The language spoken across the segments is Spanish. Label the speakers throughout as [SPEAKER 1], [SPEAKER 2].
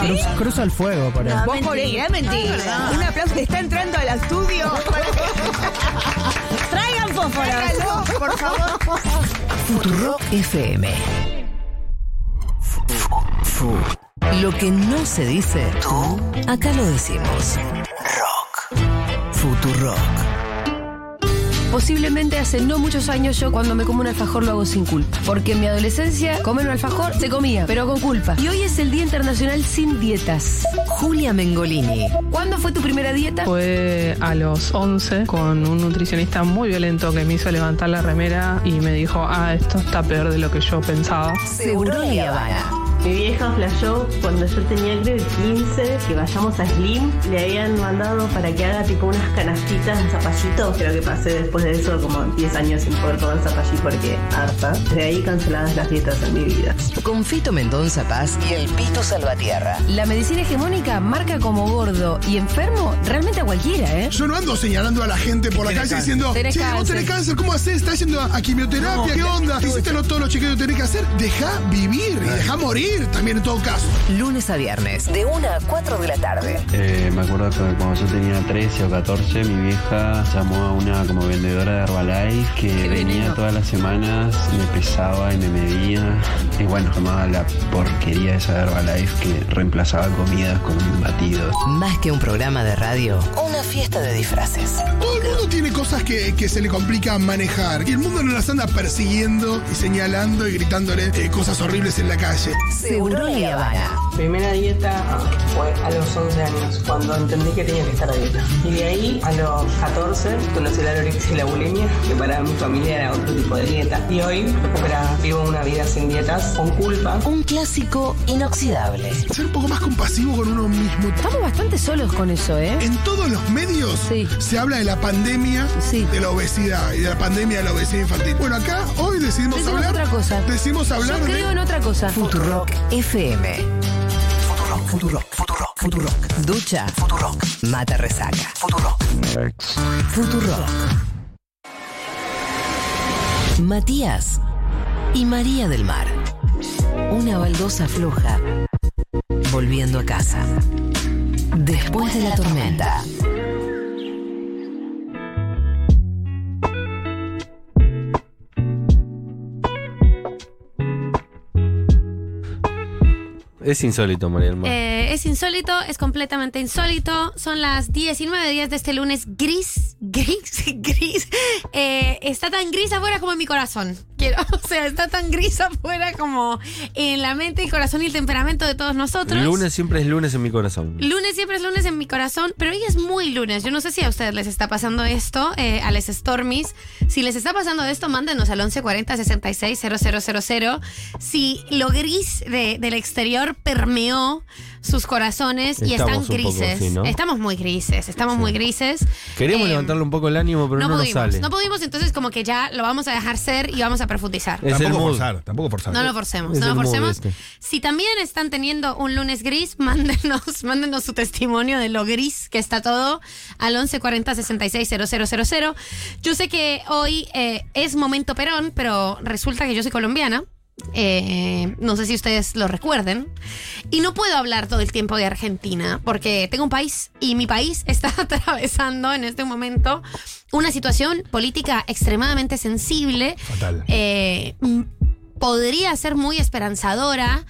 [SPEAKER 1] Cruz- cruzo el fuego por.
[SPEAKER 2] No,
[SPEAKER 3] Vos por
[SPEAKER 2] mentira,
[SPEAKER 3] mentira.
[SPEAKER 2] mentira.
[SPEAKER 3] Un aplauso. Está entrando al estudio.
[SPEAKER 2] Traigan fósforos.
[SPEAKER 3] Por favor.
[SPEAKER 4] Futurock FM. Fu. Lo que no se dice, acá lo decimos. Rock. Futurock. Posiblemente hace no muchos años yo cuando me como un alfajor lo hago sin culpa. Porque en mi adolescencia comer un alfajor se comía, pero con culpa. Y hoy es el Día Internacional sin Dietas. Julia Mengolini. ¿Cuándo fue tu primera dieta?
[SPEAKER 5] Fue a los 11 con un nutricionista muy violento que me hizo levantar la remera y me dijo, ah, esto está peor de lo que yo pensaba.
[SPEAKER 4] Seguro Habana.
[SPEAKER 6] Mi vieja flashó cuando yo tenía creo que 15 que vayamos a Slim. Le habían mandado para que haga tipo unas canastitas de zapallito. Creo que pasé después de eso como 10 años sin poder comer zapallí porque harta. De ahí canceladas las dietas en mi vida.
[SPEAKER 4] Con Fito Mendonza Paz y el Pito Salvatierra. La medicina hegemónica marca como gordo y enfermo realmente a cualquiera, ¿eh?
[SPEAKER 7] Yo no ando señalando a la gente por la calle diciendo,
[SPEAKER 4] Tenés
[SPEAKER 7] che, vos
[SPEAKER 4] cáncer".
[SPEAKER 7] tenés cáncer, ¿cómo haces? ¿Estás yendo a, a quimioterapia? ¿Qué onda? ¿Hiciste no todos los chequeos que tenés que hacer? Deja vivir y deja morir también en todo caso.
[SPEAKER 4] Lunes a viernes, de 1 a 4 de la tarde.
[SPEAKER 8] Eh, me acuerdo que cuando yo tenía 13 o 14, mi vieja llamó a una como vendedora de Herbalife que venía todas las semanas, me pesaba y me medía. Y bueno, tomaba la porquería esa de Herbalife que reemplazaba comidas con un batido.
[SPEAKER 4] Más que un programa de radio, una fiesta de disfraces.
[SPEAKER 7] Todo el mundo tiene cosas que, que se le complica manejar. Y el mundo no las anda persiguiendo y señalando y gritándole eh, cosas horribles en la calle.
[SPEAKER 4] Seguro y Habana.
[SPEAKER 6] Primera dieta fue a los 11 años, cuando entendí que tenía que estar a dieta. Y de ahí a los 14 conocí la anorexia y la bulimia, que para mi familia era otro tipo de dieta. Y hoy vivo una vida sin dietas, con culpa.
[SPEAKER 4] Un clásico inoxidable.
[SPEAKER 7] Ser un poco más compasivo con uno mismo.
[SPEAKER 4] Estamos bastante solos con eso, ¿eh?
[SPEAKER 7] En todos los medios
[SPEAKER 4] Sí.
[SPEAKER 7] se habla de la pandemia
[SPEAKER 4] Sí.
[SPEAKER 7] de la obesidad y de la pandemia de la obesidad infantil. Bueno, acá hoy decidimos
[SPEAKER 4] Decimos
[SPEAKER 7] hablar.
[SPEAKER 4] otra cosa.
[SPEAKER 7] Decidimos hablar
[SPEAKER 4] Yo
[SPEAKER 7] de.
[SPEAKER 4] creo en otra cosa. Futurock FM.
[SPEAKER 1] Futurock, Futurock, Futurock.
[SPEAKER 4] Ducha. Futurock. Mata resaca.
[SPEAKER 1] Futurock.
[SPEAKER 4] Futurock. Matías y María del Mar. Una baldosa floja. Volviendo a casa. Después de la tormenta.
[SPEAKER 9] Es insólito, María.
[SPEAKER 2] Eh, es insólito, es completamente insólito. Son las 19 días de este lunes gris, gris, gris. Eh, está tan gris afuera como en mi corazón. Quiero, o sea, está tan gris afuera como en la mente, el corazón y el temperamento de todos nosotros.
[SPEAKER 9] Lunes siempre es lunes en mi corazón.
[SPEAKER 2] Lunes siempre es lunes en mi corazón, pero hoy es muy lunes. Yo no sé si a ustedes les está pasando esto, eh, a les Stormies. Si les está pasando esto, mándenos al 1140 66 000. Si lo gris de- del exterior permeó sus corazones y están
[SPEAKER 9] poco
[SPEAKER 2] grises. Estamos muy grises, estamos muy grises.
[SPEAKER 9] Queríamos
[SPEAKER 2] Eh,
[SPEAKER 9] levantarle un poco el ánimo, pero no,
[SPEAKER 2] no
[SPEAKER 9] nos sale.
[SPEAKER 2] no pudimos, entonces como que ya lo vamos a dejar ser y vamos a profundizar.
[SPEAKER 9] Es
[SPEAKER 7] tampoco forzar, tampoco forzar.
[SPEAKER 2] No lo forcemos,
[SPEAKER 9] Es
[SPEAKER 2] no lo forcemos.
[SPEAKER 9] este.
[SPEAKER 2] Si también están teniendo un lunes gris, mándenos, mándenos su testimonio de lo gris que está todo al 1140 66 000. Yo sé que hoy eh, es momento Perón, pero resulta que yo soy colombiana. Eh, no sé si ustedes lo recuerden. Y no puedo hablar todo el tiempo de Argentina, porque tengo un país y mi país está atravesando en este momento una situación política extremadamente sensible.
[SPEAKER 7] Fatal.
[SPEAKER 2] Eh, podría ser muy esperanzadora.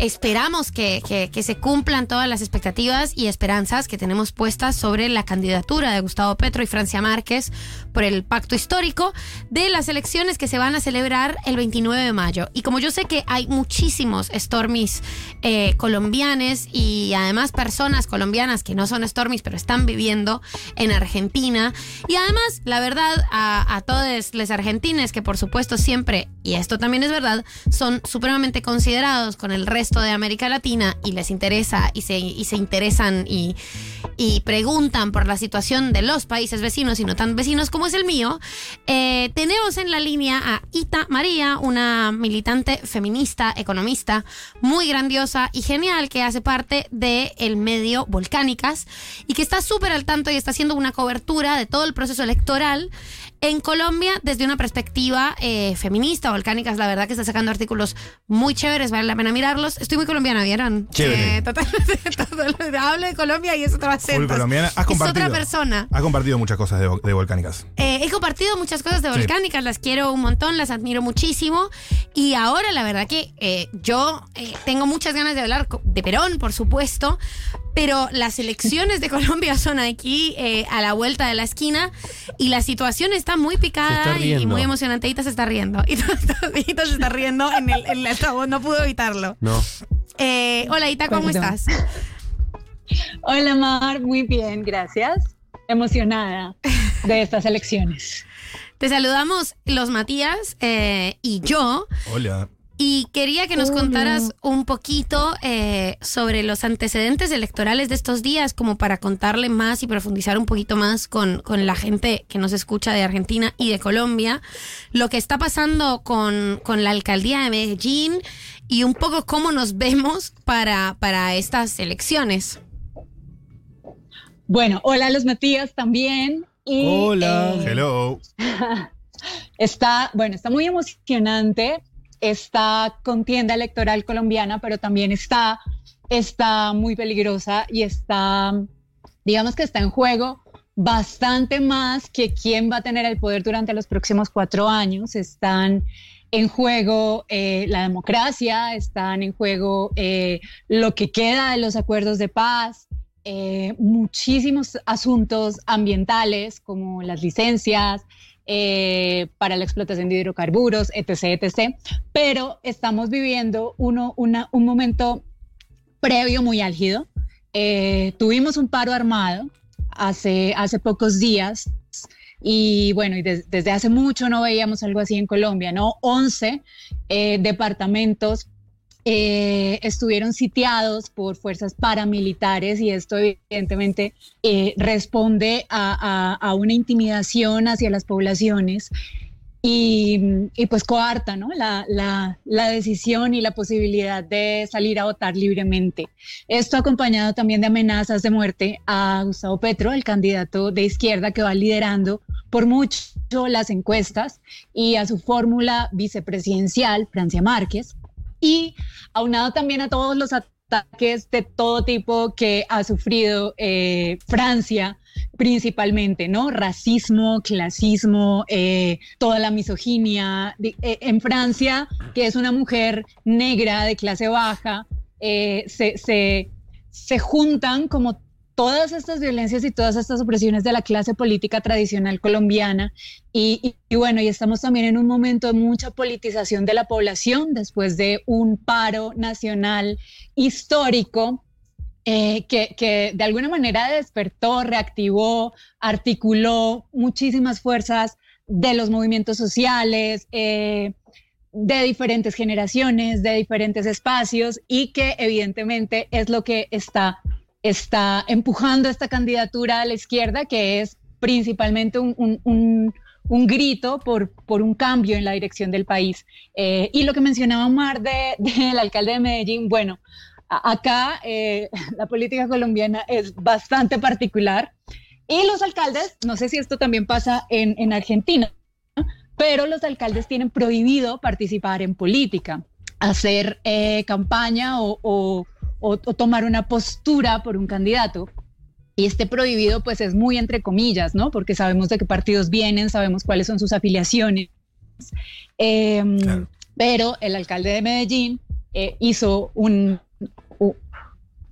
[SPEAKER 2] Esperamos que, que- se cumplan todas las expectativas y esperanzas que tenemos puestas sobre la candidatura de Gustavo Petro y Francia Márquez por el pacto histórico de las elecciones que se van a celebrar el 29 de mayo. Y como yo sé que hay muchísimos Stormies eh, colombianes y además personas colombianas que no son Stormies pero están viviendo en Argentina. Y además, la verdad, a, a todos los argentines que por supuesto siempre, y esto también es verdad, son supremamente considerados con el resto de América Latina y les interesa y se, y se interesan y, y preguntan por la situación de los países vecinos y no tan vecinos como es el mío, eh, tenemos en la línea a Ita María, una militante feminista, economista, muy grandiosa y genial que hace parte del medio Volcánicas y que está súper al tanto y está haciendo una cobertura de todo el proceso electoral en Colombia desde una perspectiva eh, feminista. Volcánicas, la verdad que está sacando artículos muy chéveres, vale la pena mirarlos. Estoy muy colombiana, ¿vieron?
[SPEAKER 10] Chévere.
[SPEAKER 2] Eh, totalmente, total- hablo de Colombia y es otro acento.
[SPEAKER 10] Full colombiana. Has
[SPEAKER 2] es otra persona.
[SPEAKER 10] Has compartido muchas cosas de, vo- de volcánicas.
[SPEAKER 2] Eh, he compartido muchas cosas de
[SPEAKER 10] Sí.
[SPEAKER 2] volcánicas, las quiero un montón, las admiro muchísimo. Y ahora, la verdad que eh, yo eh, tengo muchas ganas de hablar de Perón, por supuesto, pero las elecciones de Colombia son aquí eh, a la vuelta de la esquina y la situación está muy picada
[SPEAKER 9] está
[SPEAKER 2] y, muy emocionante. Ita se está riendo. Ita, Ita se está riendo en el, en el altavoz, no pudo evitarlo.
[SPEAKER 9] No.
[SPEAKER 2] Eh, hola, Ita, ¿cómo
[SPEAKER 11] Perdón.
[SPEAKER 2] estás?
[SPEAKER 11] Hola Mar, muy bien, gracias. Emocionada de estas elecciones.
[SPEAKER 2] Te saludamos los Matías eh, y yo.
[SPEAKER 10] Hola.
[SPEAKER 2] Y quería que nos
[SPEAKER 11] Hola.
[SPEAKER 2] contaras un poquito eh, sobre los antecedentes electorales de estos días, como para contarle más y profundizar un poquito más con, con la gente que nos escucha de Argentina y de Colombia, lo que está pasando con, con la alcaldía de Medellín y un poco cómo nos vemos para, para estas elecciones.
[SPEAKER 11] Bueno, hola a los Matías también. Y,
[SPEAKER 9] Hola.
[SPEAKER 11] eh,
[SPEAKER 10] Hello.
[SPEAKER 11] Está, bueno, está muy emocionante esta contienda electoral colombiana, pero también está, está muy peligrosa y está, digamos que está en juego bastante más que quién va a tener el poder durante los próximos cuatro años. Están en juego eh, la democracia, están en juego eh, lo que queda de los acuerdos de paz, eh, muchísimos asuntos ambientales como las licencias, eh, para la explotación de hidrocarburos, etc., etc. Pero estamos viviendo uno, una- un momento previo muy álgido. Eh, tuvimos un paro armado hace, hace pocos días y bueno, y des- desde hace mucho no veíamos algo así en Colombia, ¿no? 11 eh, departamentos eh, estuvieron sitiados por fuerzas paramilitares y esto evidentemente eh, responde a, una intimidación hacia las poblaciones y, y pues coarta ¿no? la, la- la decisión y la posibilidad de salir a votar libremente. Esto acompañado también de amenazas de muerte a Gustavo Petro, el candidato de izquierda que va liderando por mucho las encuestas, y a su fórmula vicepresidencial, Francia Márquez y aunado también a todos los ataques de todo tipo que ha sufrido eh, Francia principalmente, ¿no? Racismo, clasismo, eh, toda la misoginia. Eh, en Francia, que es una mujer negra de clase baja, se, se, se juntan como todas estas violencias y todas estas opresiones de la clase política tradicional colombiana. Y, bueno, y estamos también en un momento de mucha politización de la población después de un paro nacional histórico. eh, que, que de alguna manera despertó, reactivó, articuló muchísimas fuerzas de los movimientos sociales, eh, de diferentes generaciones, de diferentes espacios y que evidentemente es lo que está, está empujando esta candidatura a la izquierda, que es principalmente un, un- un- un grito por, por un cambio en la dirección del país. Eh, y lo que mencionaba Omar de- del alcalde de Medellín, bueno, acá eh, la política colombiana es bastante particular y los alcaldes, no sé si esto también pasa en, en Argentina, pero los alcaldes tienen prohibido participar en política, hacer eh, campaña o- o- o tomar una postura por un candidato. Y este prohibido pues es muy entre comillas, ¿no? Porque sabemos de qué partidos vienen, sabemos cuáles son sus afiliaciones. Em, Pero el alcalde de Medellín eh, hizo un, u-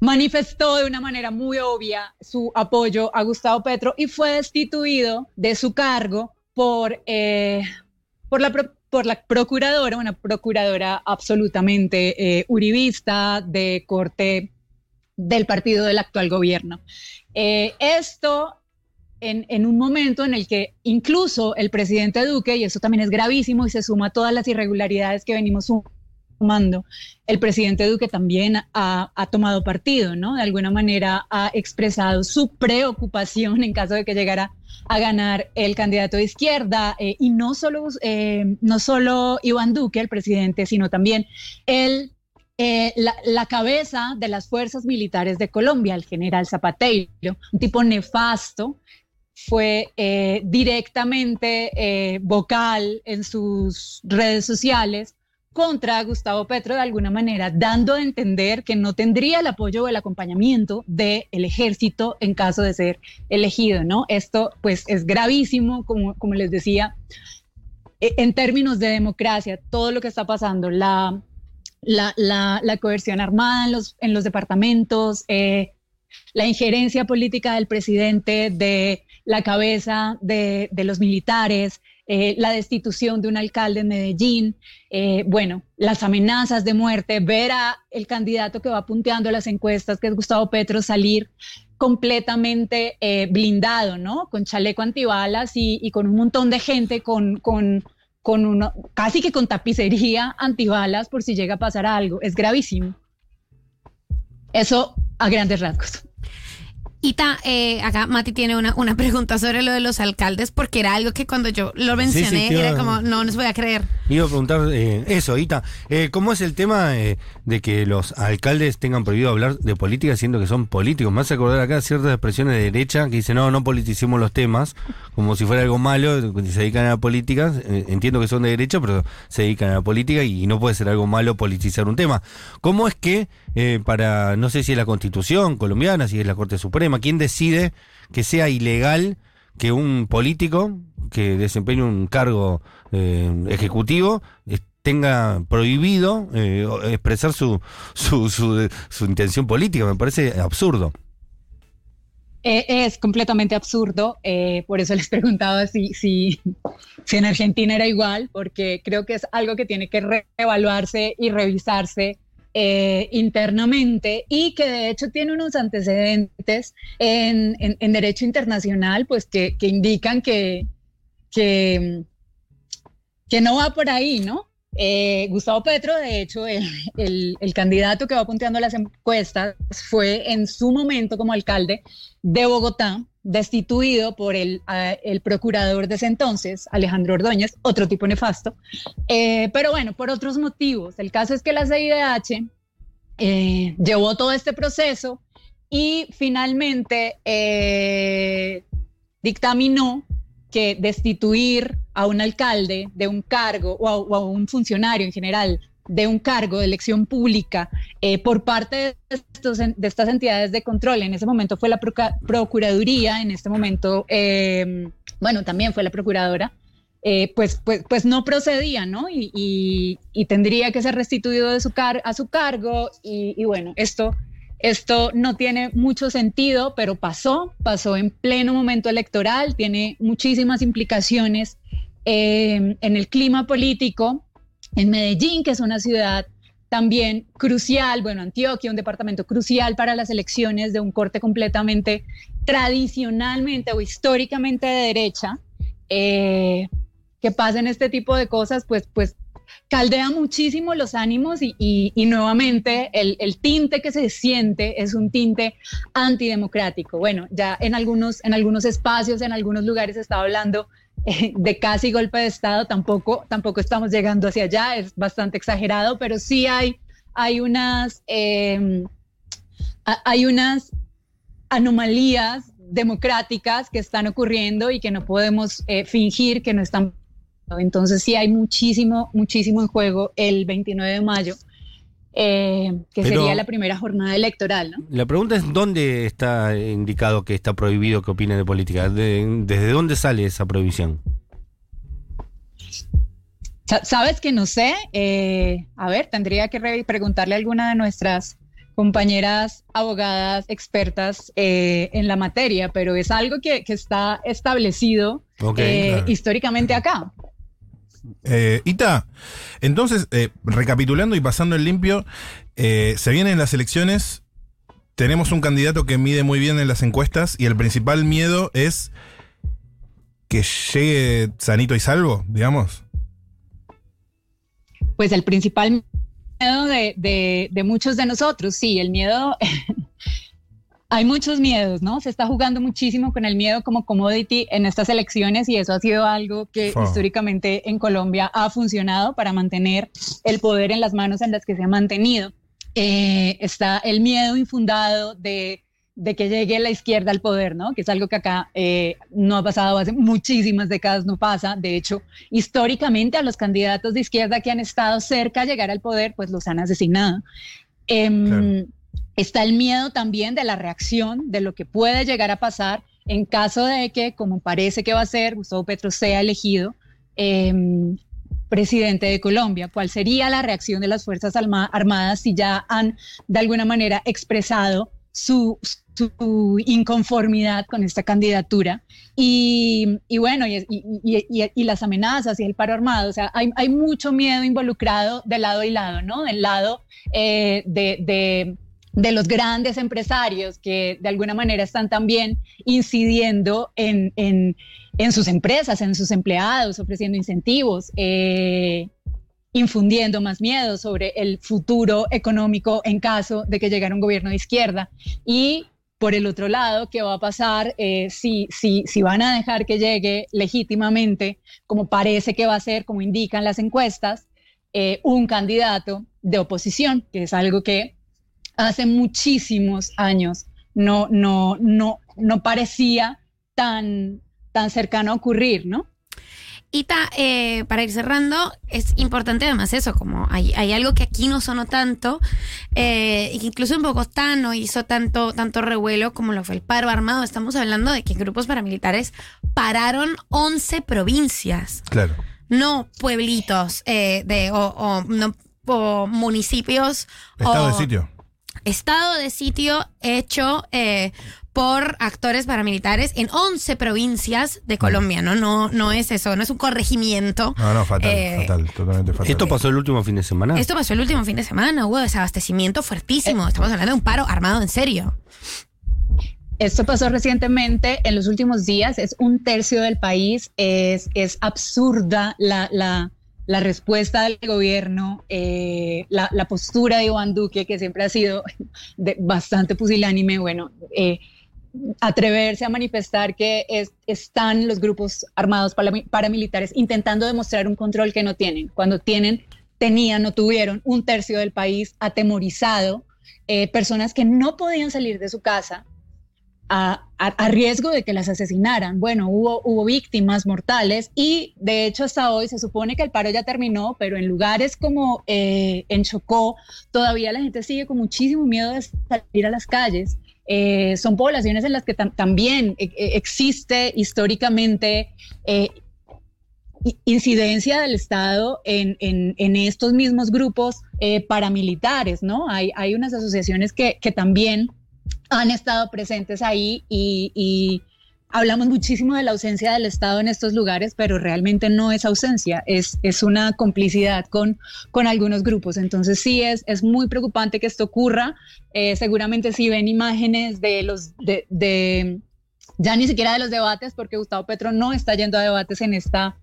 [SPEAKER 11] manifestó de una manera muy obvia su apoyo a Gustavo Petro y fue destituido de su cargo por, eh, por, la, por la procuradora, una procuradora absolutamente eh, uribista de corte del partido del actual gobierno. Eh, esto en, en un momento en el que incluso el presidente Duque, y eso también es gravísimo y se suma a todas las irregularidades que venimos sumando, el presidente Duque también ha, tomado partido, ¿no? De alguna manera ha expresado su preocupación en caso de que llegara a ganar el candidato de izquierda, eh, y no solo, eh, no solo Iván Duque, el presidente, sino también el eh, la, cabeza de las fuerzas militares de Colombia, el general Zapatero, un tipo nefasto, fue directamente vocal en sus redes sociales contra Gustavo Petro de alguna manera, dando a entender que no tendría el apoyo o el acompañamiento del ejército en caso de ser elegido, ¿no? Esto pues es gravísimo, como, como les decía, e, en términos de democracia, todo lo que está pasando, la, la, la, coerción armada en los, en los departamentos, eh, la injerencia política del presidente, de la cabeza de, de los militares, eh, la destitución de un alcalde en Medellín, eh, bueno, las amenazas de muerte, ver a el candidato que va punteando las encuestas, que es Gustavo Petro, salir completamente eh, blindado, ¿no? Con chaleco antibalas y, y, con un montón de gente con, con, con uno, casi que con tapicería antibalas por si llega a pasar algo. Es gravísimo. Eso a grandes rasgos.
[SPEAKER 2] Ita, eh, acá Mati tiene una, una pregunta sobre lo de los alcaldes, porque era algo que cuando yo lo mencioné era como, no les voy a creer.
[SPEAKER 9] Iba a preguntar eh, eso, Ita, eh, ¿cómo es el tema eh, de que los alcaldes tengan prohibido hablar de política siendo que son políticos? Me hace acordar acá ciertas expresiones de derecha que dicen, no, no politicemos los temas, como si fuera algo malo, se dedican a la política, entiendo que son de derecha, pero se dedican a la política y no puede ser algo malo politizar un tema. ¿Cómo es que para, no sé si es la constitución colombiana, si es la Corte Suprema, ¿Quién decide que sea ilegal que un político que desempeñe un cargo eh, ejecutivo tenga prohibido eh, expresar su, su, intención política? Me parece absurdo.
[SPEAKER 11] Eh, es completamente absurdo, por eso les preguntaba si, si, si en Argentina era igual, porque creo que es algo que tiene que reevaluarse y revisarse eh, internamente y que de hecho tiene unos antecedentes en, derecho internacional, pues que, indican que, que, no va por ahí, ¿no? Eh, Gustavo Petro, de hecho, el, candidato que va punteando las encuestas, fue en su momento como alcalde de Bogotá, destituido por el, el procurador de ese entonces, Alejandro Ordóñez, otro tipo nefasto. Eh, pero bueno, por otros motivos. El caso es que la CIDH eh, llevó todo este proceso y finalmente eh, dictaminó que destituir a un alcalde de un cargo o a, un funcionario en general de un cargo de elección pública eh, por parte de, estas entidades de control. En ese momento fue la Procuraduría, en este momento, eh, bueno, también fue la Procuradora, eh, pues, pues, pues no procedía, ¿no? Y, tendría que ser restituido de su car a su cargo. Y, bueno, esto, esto no tiene mucho sentido, pero pasó, pasó en pleno momento electoral, tiene muchísimas implicaciones en el clima político en Medellín, que es una ciudad también crucial, bueno, Antioquia, un departamento crucial para las elecciones de un corte completamente tradicionalmente o históricamente de derecha, eh, que pasen este tipo de cosas, pues, pues caldea muchísimo los ánimos y, nuevamente el, tinte que se siente es un tinte antidemocrático. Bueno, ya en algunos, en algunos espacios, en algunos lugares se estaba hablando de casi golpe de Estado, tampoco, tampoco estamos llegando hacia allá, es bastante exagerado, pero sí hay, hay, unas, em, hay unas anomalías democráticas que están ocurriendo y que no podemos eh, fingir que no están. Entonces sí hay muchísimo, muchísimo en juego el 29 de mayo eh, que sería la primera jornada electoral. ¿no?
[SPEAKER 9] La pregunta es dónde está indicado que está prohibido que opine de política. ¿Desde dónde sale esa prohibición?
[SPEAKER 11] Sabes que no sé. Eh, a ver, tendría que preguntarle a alguna de nuestras compañeras abogadas expertas eh, en la materia, pero es algo que, está establecido históricamente acá.
[SPEAKER 10] Eh, Ita, entonces, eh, recapitulando y pasando el limpio, eh, se vienen las elecciones, tenemos un candidato que mide muy bien en las encuestas y el principal miedo es que llegue sanito y salvo, digamos.
[SPEAKER 11] Pues el principal miedo de, de muchos de nosotros, sí, el miedo hay muchos miedos, ¿no? Se está jugando muchísimo con el miedo como commodity en estas elecciones y eso ha sido algo que históricamente en Colombia ha funcionado para mantener el poder en las manos en las que se ha mantenido. Eh, está el miedo infundado de, de que llegue la izquierda al poder, ¿no? Que es algo que acá eh, no ha pasado hace muchísimas décadas, no pasa. De hecho, históricamente a los candidatos de izquierda que han estado cerca de llegar al poder, pues los han asesinado. Em, está el miedo también de la reacción, de lo que puede llegar a pasar en caso de que, como parece que va a ser, Gustavo Petro sea elegido em, presidente de Colombia. ¿Cuál sería la reacción de las Fuerzas Armadas si ya han de alguna manera expresado su, inconformidad con esta candidatura. Y, bueno, y, las amenazas y el paro armado, o sea, hay, mucho miedo involucrado de lado y lado, ¿no? Del lado eh, de, los grandes empresarios que de alguna manera están también incidiendo en, sus empresas, en sus empleados, ofreciendo incentivos. Eh, infundiendo más miedo sobre el futuro económico en caso de que llegara un gobierno de izquierda. Y por el otro lado, ¿qué va a pasar eh, si, si, si van a dejar que llegue legítimamente, como parece que va a ser, como indican las encuestas, eh, un candidato de oposición, que es algo que hace muchísimos años no, no, no, no parecía tan, tan cercano a ocurrir, ¿no?
[SPEAKER 2] Ita, eh, para ir cerrando, es importante además eso, como hay, hay algo que aquí no sonó tanto, eh, incluso en Bogotá no hizo tanto, tanto revuelo como lo fue el paro armado. Estamos hablando de que grupos paramilitares pararon 11 provincias.
[SPEAKER 10] Claro.
[SPEAKER 2] No pueblitos eh, de, o, no, o municipios.
[SPEAKER 10] Estado de sitio.
[SPEAKER 2] Estado de sitio hecho eh, por actores paramilitares en 11 provincias de Colombia, ¿no? No, no es eso, no es un corregimiento.
[SPEAKER 10] No, no, fatal, eh, fatal, totalmente fatal.
[SPEAKER 9] ¿Esto pasó el último fin de semana?
[SPEAKER 2] Esto pasó el último fin de semana, hubo desabastecimiento fuertísimo. Eh. Estamos hablando de un paro armado en serio.
[SPEAKER 11] Esto pasó recientemente, en los últimos días, es un tercio del país, es, es absurda la, la, la respuesta del gobierno, eh, la, postura de Iván Duque, que siempre ha sido bastante pusilánime, bueno, eh, atreverse a manifestar que están los grupos armados paramilitares intentando demostrar un control que no tienen. Cuando tienen, tenían, no tuvieron un tercio del país atemorizado, eh, personas que no podían salir de su casa a, riesgo de que las asesinaran. Bueno, hubo, hubo víctimas mortales y de hecho hasta hoy se supone que el paro ya terminó, pero en lugares como eh, en Chocó todavía la gente sigue con muchísimo miedo de salir a las calles. Eh, son poblaciones en las que también eh, eh, existe históricamente incidencia del Estado en, estos mismos grupos paramilitares, ¿no? Hay, hay unas asociaciones que, también han estado presentes ahí y Hablamos muchísimo de la ausencia del Estado en estos lugares, pero realmente no es ausencia, es, es una complicidad con, con algunos grupos. Entonces sí es, es muy preocupante que esto ocurra. Eh, seguramente si ven imágenes de los, de, ya ni siquiera de los debates, porque Gustavo Petro no está yendo a debates en esta,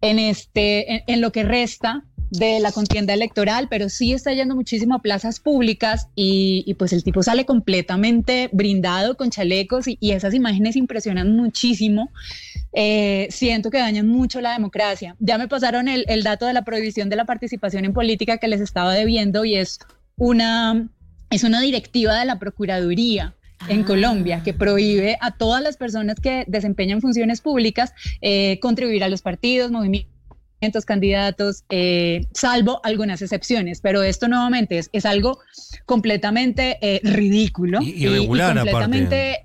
[SPEAKER 11] en este, en lo que resta de la contienda electoral, pero sí está yendo muchísimo a plazas públicas y, pues el tipo sale completamente brindado con chalecos y, esas imágenes impresionan muchísimo. Eh, siento que dañan mucho la democracia. Ya me pasaron el, dato de la prohibición de la participación en política que les estaba debiendo y es una, es una directiva de la Procuraduría en Colombia, que prohíbe a todas las personas que desempeñan funciones públicas eh, contribuir a los partidos, movimientos candidatos, eh, salvo algunas excepciones, pero esto nuevamente es, es algo completamente eh, ridículo.
[SPEAKER 9] Y, irregular completamente,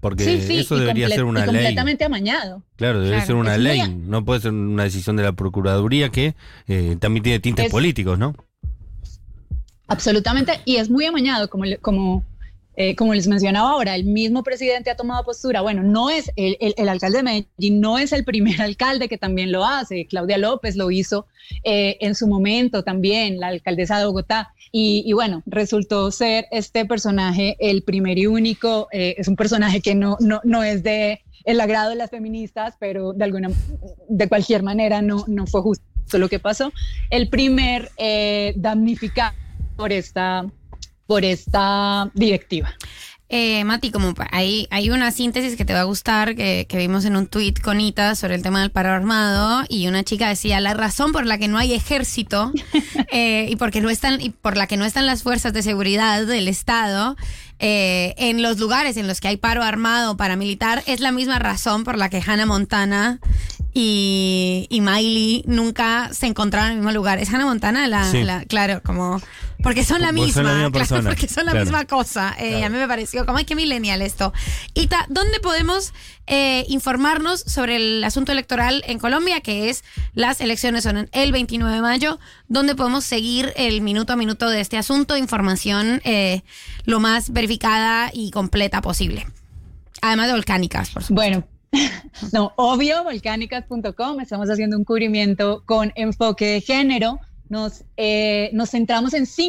[SPEAKER 9] Porque eso debería ser una ley.
[SPEAKER 11] Completamente amañado.
[SPEAKER 9] Claro, debe ser una ley. No puede ser una decisión de la Procuraduría que eh, también tiene tintes políticos, ¿no?
[SPEAKER 11] Absolutamente. Y es muy amañado, como, como eh, como les mencionaba ahora, el mismo presidente ha tomado postura. Bueno, no es el, el, alcalde de Medellín, no es el primer alcalde que también lo hace. Claudia López lo hizo eh, en su momento también, la alcaldesa de Bogotá. Y, bueno, resultó ser este personaje el primer y único. Eh, es un personaje que no, no, no es de el agrado de las feministas, pero de alguna, de cualquier manera no, no fue justo lo que pasó. El primer damnificado por esta por esta directiva.
[SPEAKER 2] eh, Mati, como hay, hay una síntesis que te va a gustar que, que vimos en un tuit con Ita sobre el tema del paro armado y una chica decía la razón por la que no hay ejército eh, y porque no están y por la que no están las fuerzas de seguridad del Estado eh, en los lugares en los que hay paro armado paramilitar es la misma razón por la que Hannah Montana y, y Miley nunca se encontraron en el mismo lugar. ¿Es Hannah Montana? La,
[SPEAKER 9] Sí.
[SPEAKER 2] la- claro, como... Porque son la misma,
[SPEAKER 9] son la misma
[SPEAKER 2] claro, porque son la
[SPEAKER 9] claro.
[SPEAKER 2] misma cosa. Eh, A mí me pareció como, ay, qué millennial esto. Ita, ¿dónde podemos eh, informarnos sobre el asunto electoral en Colombia? Que es, las elecciones son el 29 de mayo. ¿Dónde podemos seguir el minuto a minuto de este asunto? Información eh, lo más verificada y completa posible. Además de volcánicas, por supuesto.
[SPEAKER 11] Bueno, no, obvio, volcánicas.com, estamos haciendo un cubrimiento con enfoque de género. Nos, eh, nos centramos en cinco